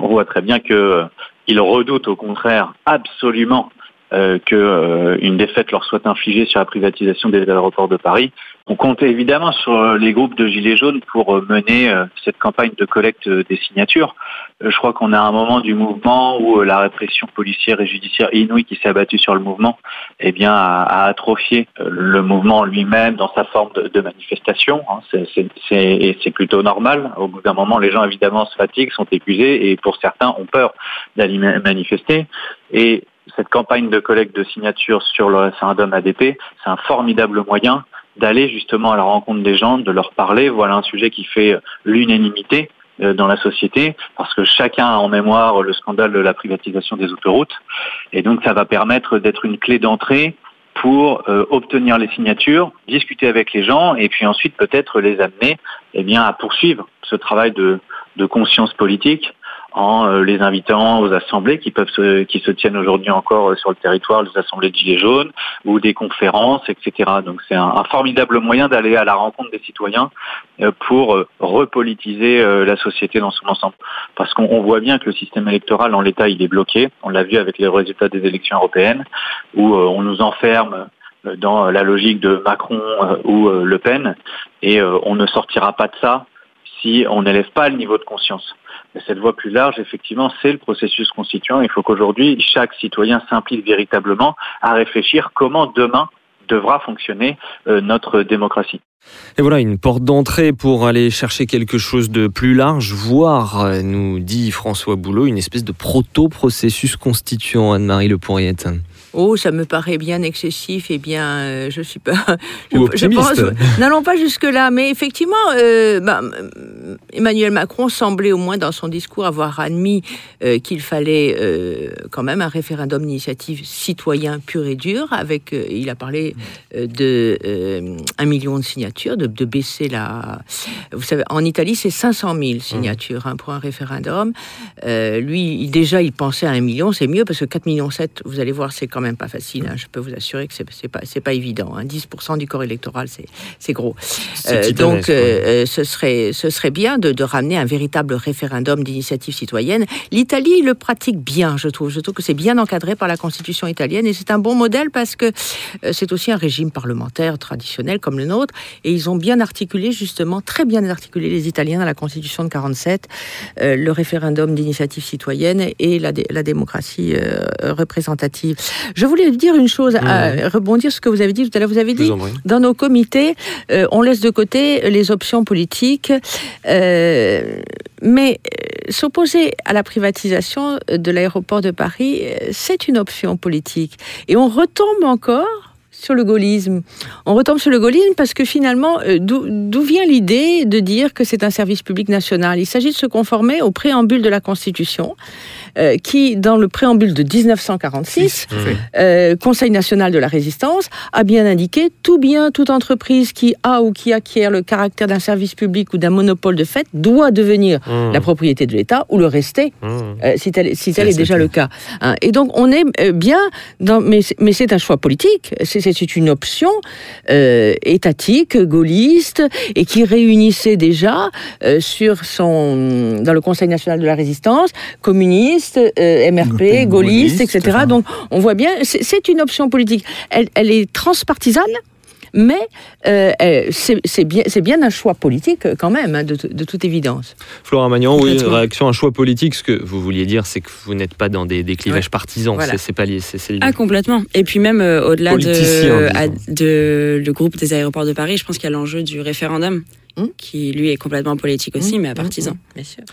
on voit très bien que il redoute au contraire absolument euh, que euh, une défaite leur soit infligée sur la privatisation des aéroports de Paris. On compte évidemment sur euh, les groupes de gilets jaunes pour euh, mener euh, cette campagne de collecte des signatures. Je crois qu'on a un moment du mouvement où la répression policière et judiciaire inouïe qui s'est abattue sur le mouvement, eh bien, a, atrophié le mouvement lui-même dans sa forme de, manifestation. hein. C'est- plutôt normal. Au bout d'un moment, les gens évidemment se fatiguent, sont épuisés et pour certains ont peur d'aller ma- manifester. Et cette campagne de collecte de signatures sur le référendum ADP, c'est un formidable moyen d'aller justement à la rencontre des gens, de leur parler. Voilà un sujet qui fait euh, l'unanimité euh, dans la société, parce que chacun a en mémoire le scandale de la privatisation des autoroutes. Et donc ça va permettre d'être une clé d'entrée pour euh, obtenir les signatures, discuter avec les gens et puis ensuite peut-être les amener eh bien, à poursuivre ce travail de, de conscience politique en euh, les invitant aux assemblées qui peuvent se, qui se tiennent aujourd'hui encore euh, sur le territoire, les assemblées de Gilets jaunes ou des conférences, etc. Donc c'est un, un formidable moyen d'aller à la rencontre des citoyens euh, pour repolitiser la société dans son ensemble. Parce qu'on on voit bien que le système électoral en l'état il est bloqué. On l'a vu avec les résultats des élections européennes où on nous enferme dans la logique de Macron ou Le Pen et on ne sortira pas de ça si on n'élève pas le niveau de conscience. Mais cette voie plus large, effectivement, c'est le processus constituant. Il faut qu'aujourd'hui, chaque citoyen s'implique véritablement à réfléchir comment demain devra fonctionner euh, notre démocratie. Et voilà, une porte d'entrée pour aller chercher quelque chose de plus large, voire, euh, nous dit François Boulot, une espèce de proto-processus constituant, Anne-Marie Le. Oh, ça me paraît bien excessif et bien, euh, je suis pas. Ou optimiste. n'allons pas jusque là, mais effectivement, euh, bah, Emmanuel Macron semblait au moins dans son discours avoir admis euh, qu'il fallait euh, quand même un référendum d'initiative citoyen pur et dur. Avec, il a parlé de un million de signatures, de, de baisser la. Vous savez, en Italie, c'est 500 000 signatures hein, pour un référendum. Lui, déjà, il pensait à un million, c'est mieux parce que 4 millions 7, vous allez voir, c'est quand même pas facile. hein. Je peux vous assurer que c'est pas c'est pas évident. hein. 10% du corps électoral, c'est c'est gros. Euh, donc, euh, euh, ce serait ce serait bien de, de ramener un véritable référendum d'initiative citoyenne. L'Italie le pratique bien, je trouve. Je trouve que c'est bien encadré par la Constitution italienne et c'est un bon modèle parce que c'est aussi un régime parlementaire traditionnel comme le nôtre et ils ont bien articulé justement très bien articulé les Italiens dans la Constitution de 47 euh, le référendum d'initiative citoyenne et la, la démocratie représentative. Je voulais dire une chose, à rebondir sur ce que vous avez dit tout à l'heure. Vous avez dit dans nos comités, euh, on laisse de côté les options politiques, euh, mais euh, s'opposer à la privatisation de l'aéroport de Paris, euh, c'est une option politique. Et on retombe encore sur le gaullisme. On retombe sur le gaullisme parce que finalement, euh, d'où vient l'idée de dire que c'est un service public national? Il s'agit de se conformer au préambule de la Constitution, euh, qui, dans le préambule de 1946, euh, Conseil national de la résistance, a bien indiqué tout bien, toute entreprise qui a ou qui acquiert le caractère d'un service public ou d'un monopole de fait doit devenir Mmh. la propriété de l'État ou le rester Mmh. euh, si tel, si tel C'est est déjà le cas. hein. Et donc on est bien dans, mais, c'est- mais c'est un choix politique, c'est c'est une option étatique, gaulliste, et qui réunissait déjà sur son dans le Conseil national de la résistance communiste, euh, MRP, Gaulliste, gaulliste, etc. enfin. Donc on voit bien, c'est c'est une option politique. Elle, elle est transpartisane. Mais euh, c'est bien, un choix politique euh, quand même, hein, de, de toute évidence. Flora Magnan, oui, réaction à un choix politique. Ce que vous vouliez dire, c'est que vous n'êtes pas dans des, des clivages partisans. Voilà. C'est- pas lié. C'est c'est l'idée. Ah, complètement. Et puis même euh, au-delà de, de le groupe des aéroports de Paris, je pense qu'il y a l'enjeu du référendum, Hum. qui lui est complètement politique aussi, mais à partisan. Bien sûr.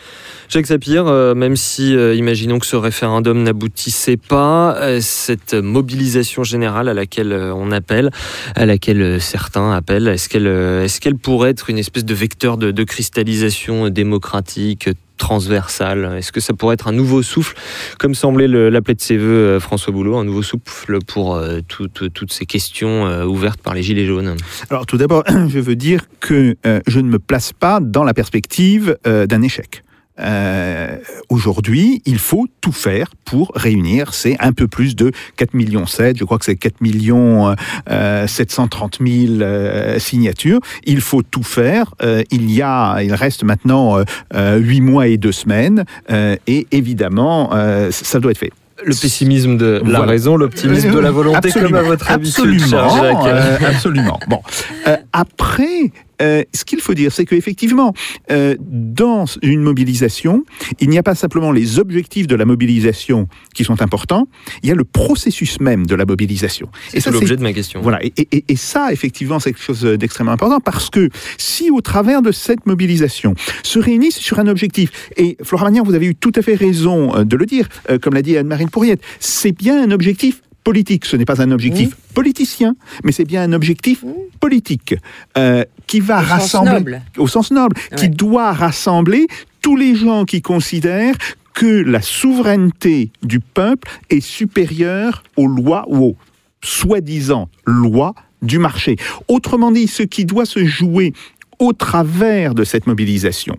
Jacques Sapir, euh, même si, euh, imaginons que ce référendum n'aboutissait pas, euh, cette mobilisation générale à laquelle euh, on appelle, à laquelle euh, certains appellent, est-ce qu'elle euh, est qu'elle pourrait être une espèce de vecteur de, de cristallisation démocratique transversale Est-ce que ça pourrait être un nouveau souffle, comme semblait le- l'appeler de ses voeux euh, François Boulot, un nouveau souffle pour euh, toutes- ces questions euh, ouvertes par les Gilets jaunes? Alors tout d'abord, je veux dire que je ne me place pas dans la perspective d'un échec. Euh, Aujourd'hui, il faut tout faire pour réunir ces un peu plus de 4 millions 7, je crois que c'est 4 millions euh, 730 000 euh, signatures. Il faut tout faire. Euh, il y a, il reste maintenant euh, euh, 8 mois et 2 semaines, euh, et évidemment, euh, ça doit être fait. Le pessimisme de la Voilà. raison, l'optimisme de la volonté, comme à votre habitude, absolument, euh, absolument. Bon, Euh, après, euh, ce qu'il faut dire, c'est qu'effectivement, euh, dans une mobilisation, il n'y a pas simplement les objectifs de la mobilisation qui sont importants, il y a le processus même de la mobilisation. C'est l'objet de ma question. Voilà, et, et- et ça, effectivement, c'est quelque chose d'extrêmement important parce que si au travers de cette mobilisation se réunissent sur un objectif, et Flora Magnan, vous avez eu tout à fait raison euh, de le dire, euh, comme l'a dit Anne-Marie Pourriette, c'est bien un objectif politique, ce n'est pas un objectif politicien, mais c'est bien un objectif politique euh, qui va Au sens rassembler noble. au sens noble, qui doit rassembler tous les gens qui considèrent que la souveraineté du peuple est supérieure aux lois ou aux soi-disant loi du marché. Autrement dit, ce qui doit se jouer au travers de cette mobilisation,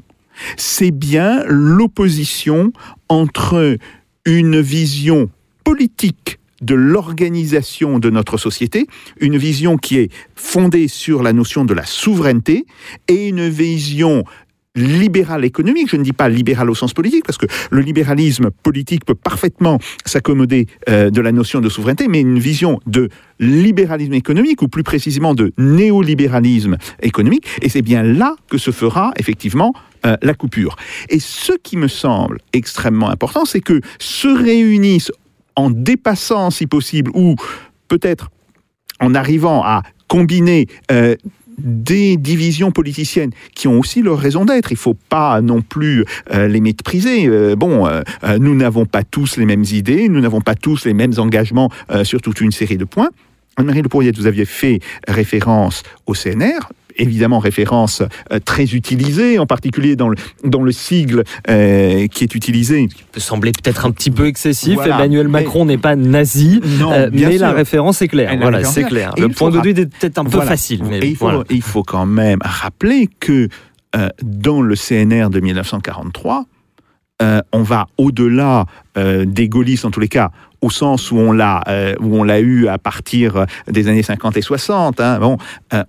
c'est bien l'opposition entre une vision politique de l'organisation de notre société, une vision qui est fondée sur la notion de la souveraineté et une vision libérale économique, je ne dis pas libéral au sens politique, parce que le libéralisme politique peut parfaitement s'accommoder euh, de la notion de souveraineté, mais une vision de libéralisme économique, ou plus précisément de néolibéralisme économique, et c'est bien là que se fera effectivement euh, la coupure. Et ce qui me semble extrêmement important, c'est que se réunissent en dépassant, si possible, ou peut-être en arrivant à combiner euh, des divisions politiciennes qui ont aussi leur raison d'être. Il ne faut pas non plus euh, les mépriser. Euh, bon, nous n'avons pas tous les mêmes idées, nous n'avons pas tous les mêmes engagements sur toute une série de points. Anne-Marie Le Pourrier, vous aviez fait référence au CNR évidemment référence euh, très utilisée, en particulier dans le, dans le sigle euh, qui est utilisé. peut sembler peut-être un petit peu excessif. Voilà. Emmanuel Macron n'est pas nazi, Non, euh, mais la référence est claire. Voilà, c'est clair. Et Le point de vue est peut-être un peu facile, mais Et il, faut, voilà. il faut quand même rappeler que euh, dans le CNR de 1943, euh, on va au-delà euh, des gaullistes, en tous les cas, au sens où on l'a euh, où on l'a eu à partir des années 50 et 60. hein. bon,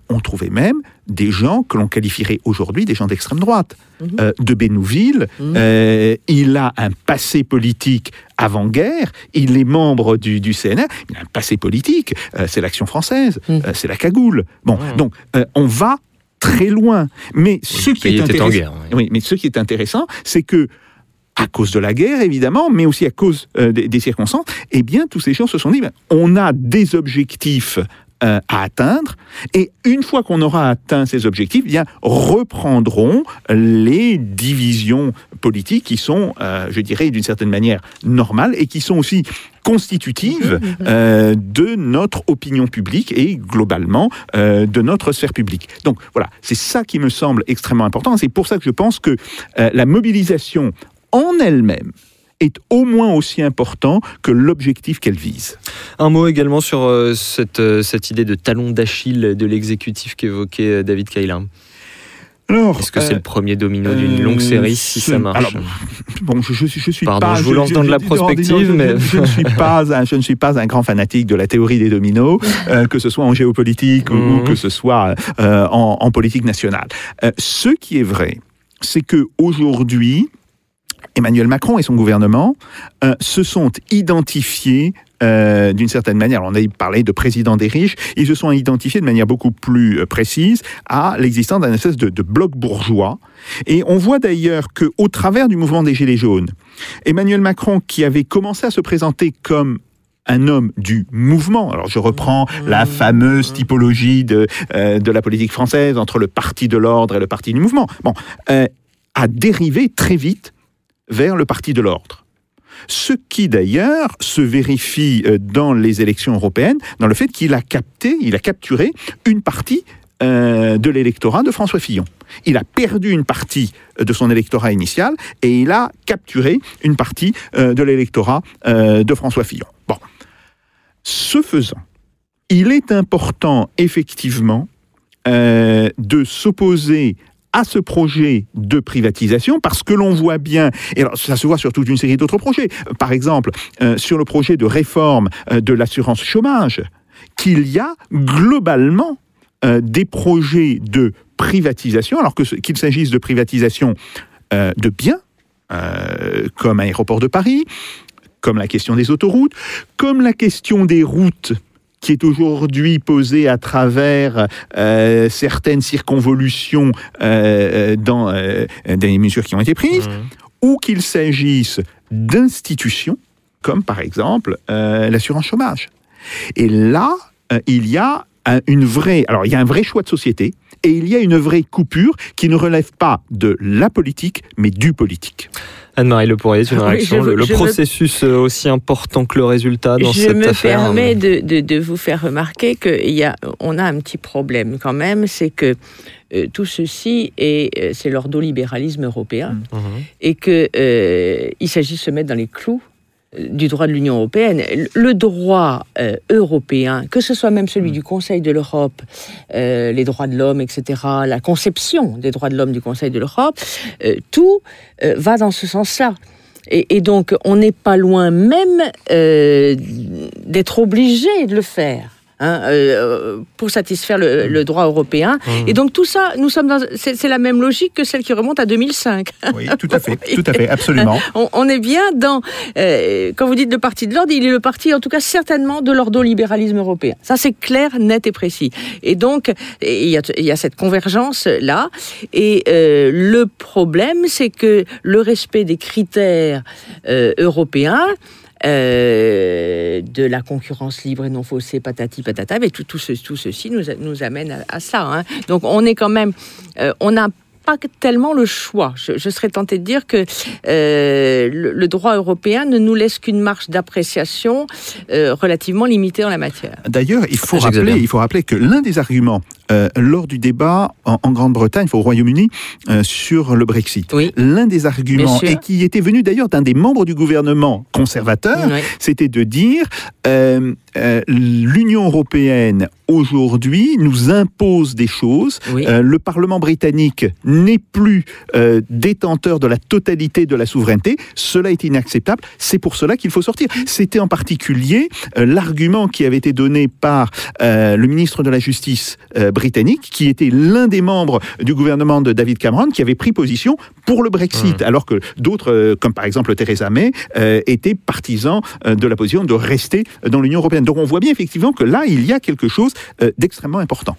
on trouvait même des gens que l'on qualifierait aujourd'hui des gens d'extrême droite. Euh, de Bénouville, euh, il a un passé politique avant-guerre, il est membre du, du CNR, il a un passé politique, euh, c'est l'Action française, euh, c'est la cagoule. Bon, donc euh, on va très loin. Mais ce qui pays est intéressant, guerre, oui. oui, mais ce qui est intéressant, c'est que à cause de la guerre, évidemment, mais aussi à cause euh, des, des circonstances, eh bien, tous ces gens se sont dit, ben, on a des objectifs euh, à atteindre, et une fois qu'on aura atteint ces objectifs, eh bien, reprendront les divisions politiques qui sont, euh, je dirais, d'une certaine manière normales, et qui sont aussi constitutives euh, de notre opinion publique et globalement euh, de notre sphère publique. Donc voilà, c'est ça qui me semble extrêmement important. C'est pour ça que je pense que la mobilisation en elle-même est au moins aussi important que l'objectif qu'elle vise. Un mot également sur euh, cette, euh, cette idée de talon d'Achille de l'exécutif qu'évoquait euh, David. Alors, Est-ce que c'est le premier domino d'une euh, longue série si ça marche alors, bon, je, je, je suis Pardon, pas. je vous lance dans de la prospective, je- mais- je, ne suis pas, un, je ne suis pas un grand fanatique de la théorie des dominos, euh, que ce soit en géopolitique ou- ou Mhm. que ce soit en, en politique nationale. Ce qui est vrai, c'est que aujourd'hui, Emmanuel Macron et son gouvernement euh, se sont identifiés euh, d'une certaine manière, on a parlé de président des riches, ils se sont identifiés de manière beaucoup plus euh, précise à l'existence d'un espèce de, de bloc bourgeois. Et on voit d'ailleurs qu'au travers du mouvement des Gilets jaunes, Emmanuel Macron, qui avait commencé à se présenter comme un homme du mouvement. Alors je reprends la fameuse typologie de, euh, de la politique française entre le parti de l'ordre et le parti du mouvement. Bon, a dérivé très vite vers le parti de l'ordre. Ce qui d'ailleurs se vérifie euh, dans les élections européennes, dans le fait qu'il a capté, il a capturé une partie euh, de l'électorat de François Fillon. Il a perdu une partie euh, de son électorat initial et il a capturé une partie de l'électorat de François Fillon. Bon. Ce faisant, il est important effectivement de s'opposer à ce projet de privatisation parce que l'on voit bien, et ça se voit sur toute une série d'autres projets, par exemple euh, sur le projet de réforme euh, de l'assurance chômage, qu'il y a globalement euh, des projets de privatisation, alors qu'il s'agisse de privatisation de biens, comme Aéroport de Paris, comme la question des autoroutes, comme la question des routes qui est aujourd'hui posée à travers euh, certaines circonvolutions euh, euh, dans des mesures qui ont été prises, ou qu'il s'agisse d'institutions, comme par exemple l'assurance chômage. Et là, il y a un- une vraie, alors il y a un vrai choix de société, et il y a une vraie coupure qui ne relève pas de la politique, mais du politique. Anne-Marie Le Pourrier, une Oui, réaction. je le je processus euh, aussi important que le résultat dans Je cette me affaire. permets de, de- de vous faire remarquer qu'on a, un petit problème quand même, c'est que euh, tout ceci est, euh, c'est l'ordolibéralisme européen Mhm. et que euh, il s'agit de se mettre dans les clous du droit de l'Union européenne. Le droit euh, européen, que ce soit même celui du Conseil de l'Europe, euh, les droits de l'homme, etc., la conception des droits de l'homme du Conseil de l'Europe, euh, tout va dans ce sens-là. Et, et donc, on n'est pas loin même d'être obligé de le faire. Hein, euh, pour satisfaire le, le droit européen. Et donc tout ça, nous sommes dans, c'est c'est la même logique que celle qui remonte à 2005. Oui, tout à fait, tout à fait, absolument. On, on est bien dans, euh, quand vous dites le parti de l'ordre, il est le parti, en tout cas certainement, de l'ordolibéralisme européen. Ça c'est clair, net et précis. Et donc, il y a, y a cette convergence-là. Et euh, le problème, c'est que le respect des critères euh, européens, euh, de la concurrence libre et non faussée, patati patata, mais tout, tout, ce- tout ceci nous, a- nous amène à, ça. hein. Donc on est quand même, euh, on n'a pas tellement le choix. Je, je serais tentée de dire que euh, le, le droit européen ne nous laisse qu'une marge d'appréciation euh, relativement limitée en la matière. D'ailleurs, il faut J'exagère. rappeler, il faut rappeler que l'un des arguments euh, lors du débat en, en Grande-Bretagne, enfin, au Royaume-Uni, euh, sur le Brexit, Oui. l'un des arguments et qui était venu d'ailleurs d'un des membres du gouvernement conservateur, c'était de dire euh, l'Union européenne aujourd'hui nous impose des choses. Oui. Euh, le Parlement britannique n'est plus euh, détenteur de la totalité de la souveraineté. Cela est inacceptable. C'est pour cela qu'il faut sortir. C'était en particulier l'argument qui avait été donné par le ministre de la Justice britannique, qui était l'un des membres du gouvernement de David Cameron, qui avait pris position pour le Brexit, alors que d'autres, comme par exemple Theresa May, étaient partisans de la position de rester dans l'Union européenne. Donc on voit bien effectivement que là, il y a quelque chose euh, d'extrêmement important.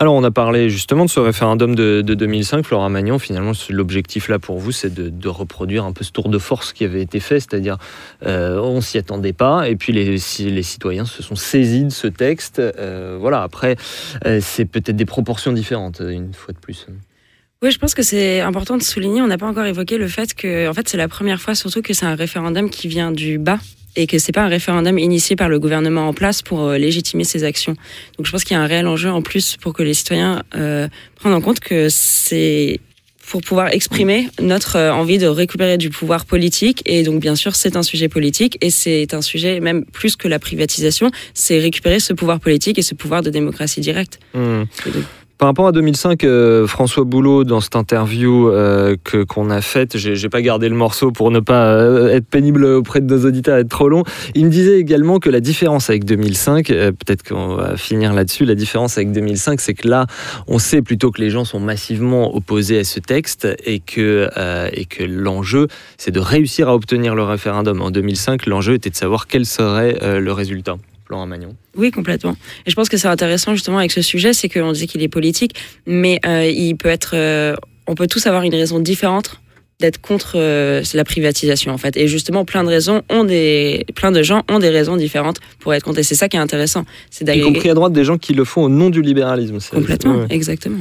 Alors, on a parlé justement de ce référendum de, de 2005, Flora Magnon. Finalement, l'objectif là pour vous, c'est de, de reproduire un peu ce tour de force qui avait été fait, c'est-à-dire euh, on s'y attendait pas, et puis les, citoyens se sont saisis de ce texte. Euh, voilà, après, euh, c'est peut-être des proportions différentes, une fois de plus. Oui, je pense que c'est important de souligner, on n'a pas encore évoqué le fait que, en fait, c'est la première fois surtout que c'est un référendum qui vient du bas et que c'est pas un référendum initié par le gouvernement en place pour euh, légitimer ses actions. Donc je pense qu'il y a un réel enjeu en plus pour que les citoyens euh, prennent en compte que c'est pour pouvoir exprimer notre euh, envie de récupérer du pouvoir politique. Et donc, bien sûr, c'est un sujet politique et c'est un sujet même plus que la privatisation, c'est récupérer ce pouvoir politique et ce pouvoir de démocratie directe. Hmm. Par rapport à 2005, euh, François Boulot, dans cette interview euh, que qu'on a faite, j'ai pas gardé le morceau pour ne pas euh, être pénible auprès de nos auditeurs, être trop long. Il me disait également que la différence avec 2005, euh, peut-être qu'on va finir là-dessus, la différence avec 2005, c'est que là, on sait plutôt que les gens sont massivement opposés à ce texte et que et que l'enjeu, c'est de réussir à obtenir le référendum. En 2005, l'enjeu était de savoir quel serait le résultat. Magnon. Oui, complètement. Et je pense que c'est intéressant justement avec ce sujet, c'est qu'on dit qu'il est politique, mais euh, il peut être. euh, on peut tous avoir une raison différente d'être contre euh, la privatisation en fait. Et justement, plein de raisons ont des, plein de gens ont des raisons différentes pour être contre. Et c'est ça qui est intéressant, c'est Y compris à droite des gens qui le font au nom du libéralisme. C'est- complètement, ouais. exactement.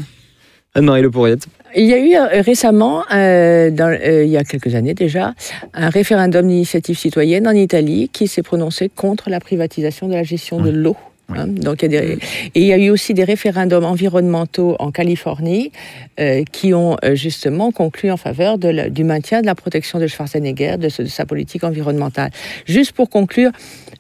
Anne-Marie Le Pourriette. Il y a eu euh, récemment, euh, dans, euh, il y a quelques années déjà, un référendum d'initiative citoyenne en Italie qui s'est prononcé contre la privatisation de la gestion de l'eau. hein. Donc, il y a des- et il y a eu aussi des référendums environnementaux en Californie euh, qui ont justement conclu en faveur de la- du maintien de la protection de Schwarzenegger, de, ce- de sa politique environnementale. Juste pour conclure,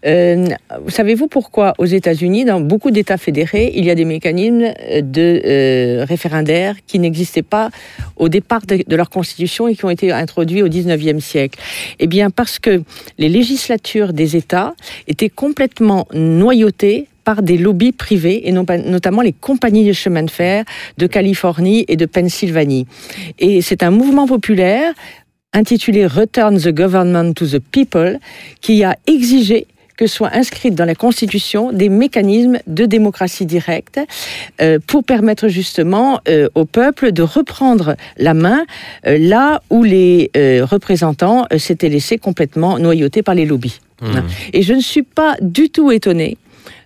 euh, savez-vous pourquoi aux États-Unis, dans beaucoup d'États fédérés, il y a des mécanismes de euh, référendaires qui n'existaient pas au départ de, leur constitution et qui ont été introduits au 19e siècle? Eh bien, parce que les législatures des États étaient complètement noyautées par des lobbies privés, et notamment les compagnies de chemin de fer de Californie et de Pennsylvanie. Et c'est un mouvement populaire intitulé Return the Government to the People qui a exigé que soient inscrites dans la Constitution des mécanismes de démocratie directe euh, pour permettre justement euh, au peuple de reprendre la main euh, là où les représentants s'étaient laissés complètement noyautés par les lobbies. Mmh. Et je ne suis pas du tout étonnée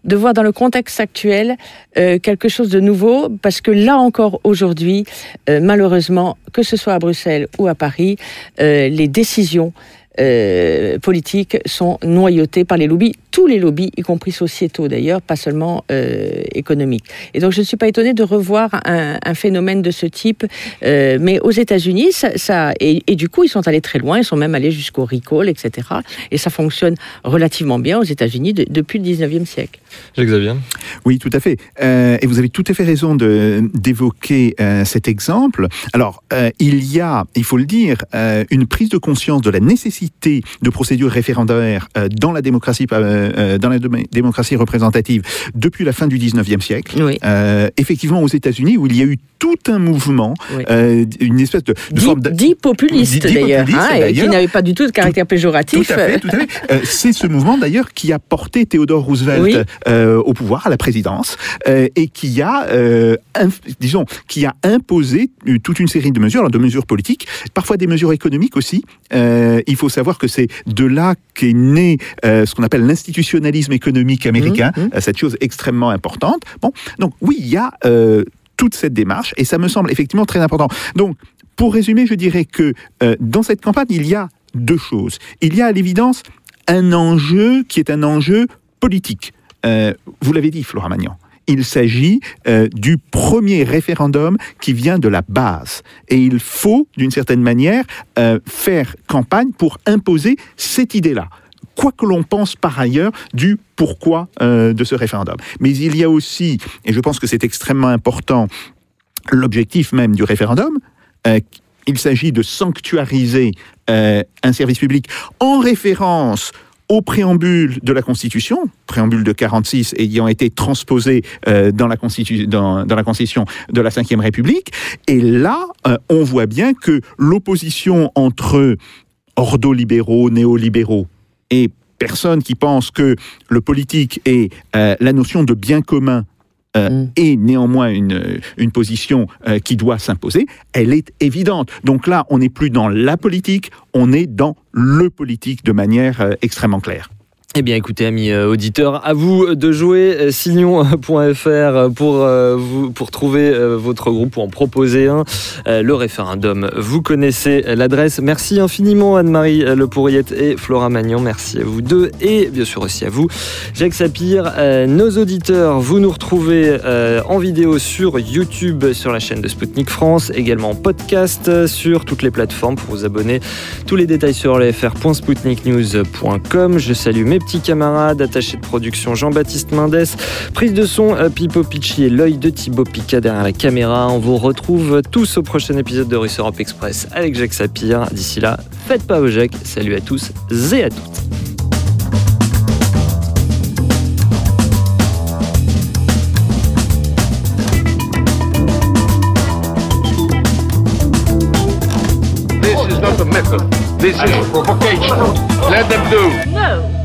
de voir dans le contexte actuel euh, quelque chose de nouveau, parce que là encore aujourd'hui, euh, malheureusement, que ce soit à Bruxelles ou à Paris, euh, les décisions euh, politiques sont noyautés par les lobbies, tous les lobbies, y compris sociétaux d'ailleurs, pas seulement euh, économiques. Et donc je ne suis pas étonnée de revoir un, un phénomène de ce type, euh, mais aux États-Unis, ça, ça et, et, du coup ils sont allés très loin, ils sont même allés jusqu'au recall, etc. Et ça fonctionne relativement bien aux États-Unis de, depuis le 19e siècle. Jacques Xavier. Oui, tout à fait. Euh, et vous avez tout à fait raison d'évoquer euh, cet exemple. Alors, euh, il y a, il faut le dire, euh, une prise de conscience de la nécessité de procédures référendaires euh, dans la démocratie, euh, dans la démocratie représentative depuis la fin du 19e siècle. Oui. effectivement, aux États-Unis, où il y a eu tout un mouvement, Oui. une espèce de, de Dit, forme de- dit populiste d'ailleurs, hein, qui n'avait pas du tout de caractère péjoratif. Tout à fait, tout à fait. Euh, c'est ce mouvement d'ailleurs qui a porté Theodore Roosevelt Oui. euh, au pouvoir, à la présidence, euh, et qui a, euh, disons, qui a imposé euh, toute une série de mesures, alors de mesures politiques, parfois des mesures économiques aussi. Euh, il faut savoir que c'est de là qu'est né euh, ce qu'on appelle l'institutionnalisme économique américain, Mmh, mmh. euh, cette chose extrêmement importante. Bon, donc oui, il y a euh, toute cette démarche, et ça me semble effectivement très important. Donc, pour résumer, je dirais que euh, dans cette campagne, il y a deux choses. Il y a à l'évidence un enjeu qui est un enjeu politique. Vous l'avez dit, Flora Magnan. Il s'agit euh, du premier référendum qui vient de la base. Et il faut, d'une certaine manière, euh, faire campagne pour imposer cette idée-là. Quoi que l'on pense par ailleurs du pourquoi euh, de ce référendum. Mais il y a aussi, et je pense que c'est extrêmement important, l'objectif même du référendum. il s'agit de sanctuariser un service public en référence au préambule de la Constitution, préambule de 46 ayant été transposé euh, dans, la Constitution de la Ve République. Et là, euh, on voit bien que l'opposition entre ordo-libéraux, néolibéraux et personnes qui pensent que le politique est euh, la notion de bien commun euh, Mm. est néanmoins une, une position euh, qui doit s'imposer, elle est évidente. Donc là, on n'est plus dans la politique, on est dans le politique de manière euh, extrêmement claire. Eh bien, écoutez, amis euh, auditeurs, à vous de jouer euh, signon.fr pour, euh, vous, pour trouver votre groupe, pour en proposer un. Le référendum, vous connaissez l'adresse. Merci infiniment Anne-Marie Le Pourriette et Flora Magnan. Merci à vous deux et bien sûr aussi à vous, Jacques Sapir. Nos auditeurs, vous nous retrouvez en vidéo sur YouTube, sur la chaîne de Spoutnik France, également en podcast sur toutes les plateformes pour vous abonner. Tous les détails sur le fr.spoutniknews.com. Je salue mes petits camarades, attachés de production Jean-Baptiste Mendes, prise de son euh, Pipo Picci et l'œil de Thibaut Pica derrière la caméra. On vous retrouve tous au prochain épisode de Russe Europe Express avec Jacques Sapir. D'ici là, faites pas vos Jacques. Salut à tous et à toutes. This is not a method. This is provocation. Let them do. No.